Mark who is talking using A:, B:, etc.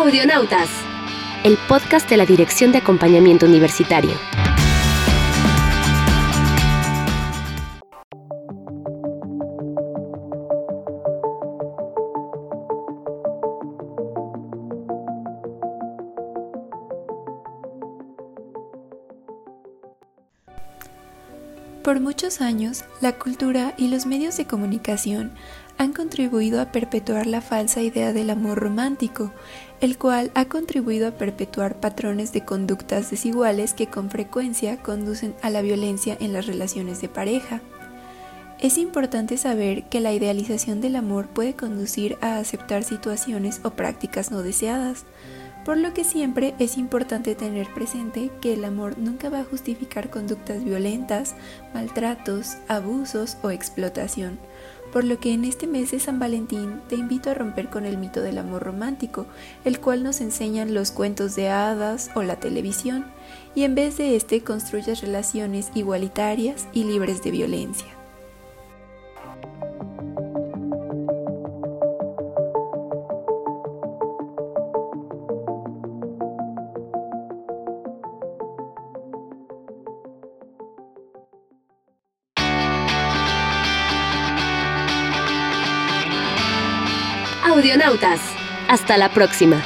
A: Audionautas, el podcast de la Dirección de Acompañamiento Universitario.
B: Por muchos años, la cultura y los medios de comunicación han contribuido a perpetuar la falsa idea del amor romántico, el cual ha contribuido a perpetuar patrones de conductas desiguales que con frecuencia conducen a la violencia en las relaciones de pareja. Es importante saber que la idealización del amor puede conducir a aceptar situaciones o prácticas no deseadas, por lo que siempre es importante tener presente que el amor nunca va a justificar conductas violentas, maltratos, abusos o explotación por lo que en este mes de San Valentín te invito a romper con el mito del amor romántico, el cual nos enseñan los cuentos de hadas o la televisión, y en vez de este construyas relaciones igualitarias y libres de violencia.
A: Audionautas. Hasta la próxima.